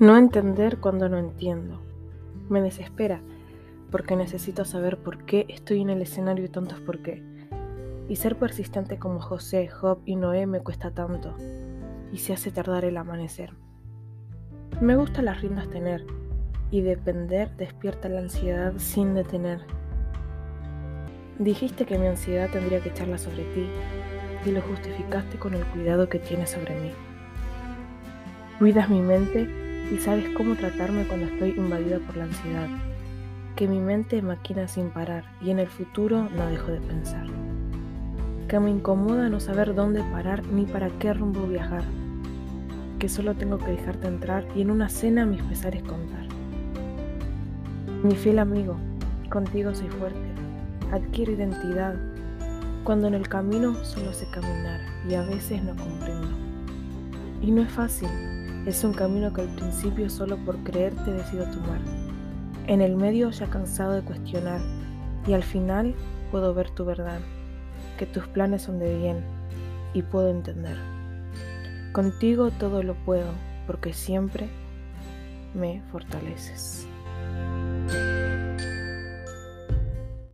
No entender cuando no entiendo. Me desespera porque necesito saber por qué estoy en el escenario y tantos por qué. Y ser persistente como José, Job y Noé me cuesta tanto y se hace tardar el amanecer. Me gusta las riendas tener y depender despierta la ansiedad sin detener. Dijiste que mi ansiedad tendría que echarla sobre ti y lo justificaste con el cuidado que tienes sobre mí. Cuidas mi mente y sabes cómo tratarme cuando estoy invadida por la ansiedad, que mi mente maquina sin parar y en el futuro no dejo de pensar, que me incomoda no saber dónde parar ni para qué rumbo viajar, que solo tengo que dejarte entrar y en una cena mis pesares contar. Mi fiel amigo, contigo soy fuerte, adquiero identidad, cuando en el camino solo sé caminar y a veces no comprendo. Y no es fácil, es un camino que al principio solo por creerte decido tomar. En el medio ya cansado de cuestionar y al final puedo ver tu verdad, que tus planes son de bien y puedo entender. Contigo todo lo puedo porque siempre me fortaleces.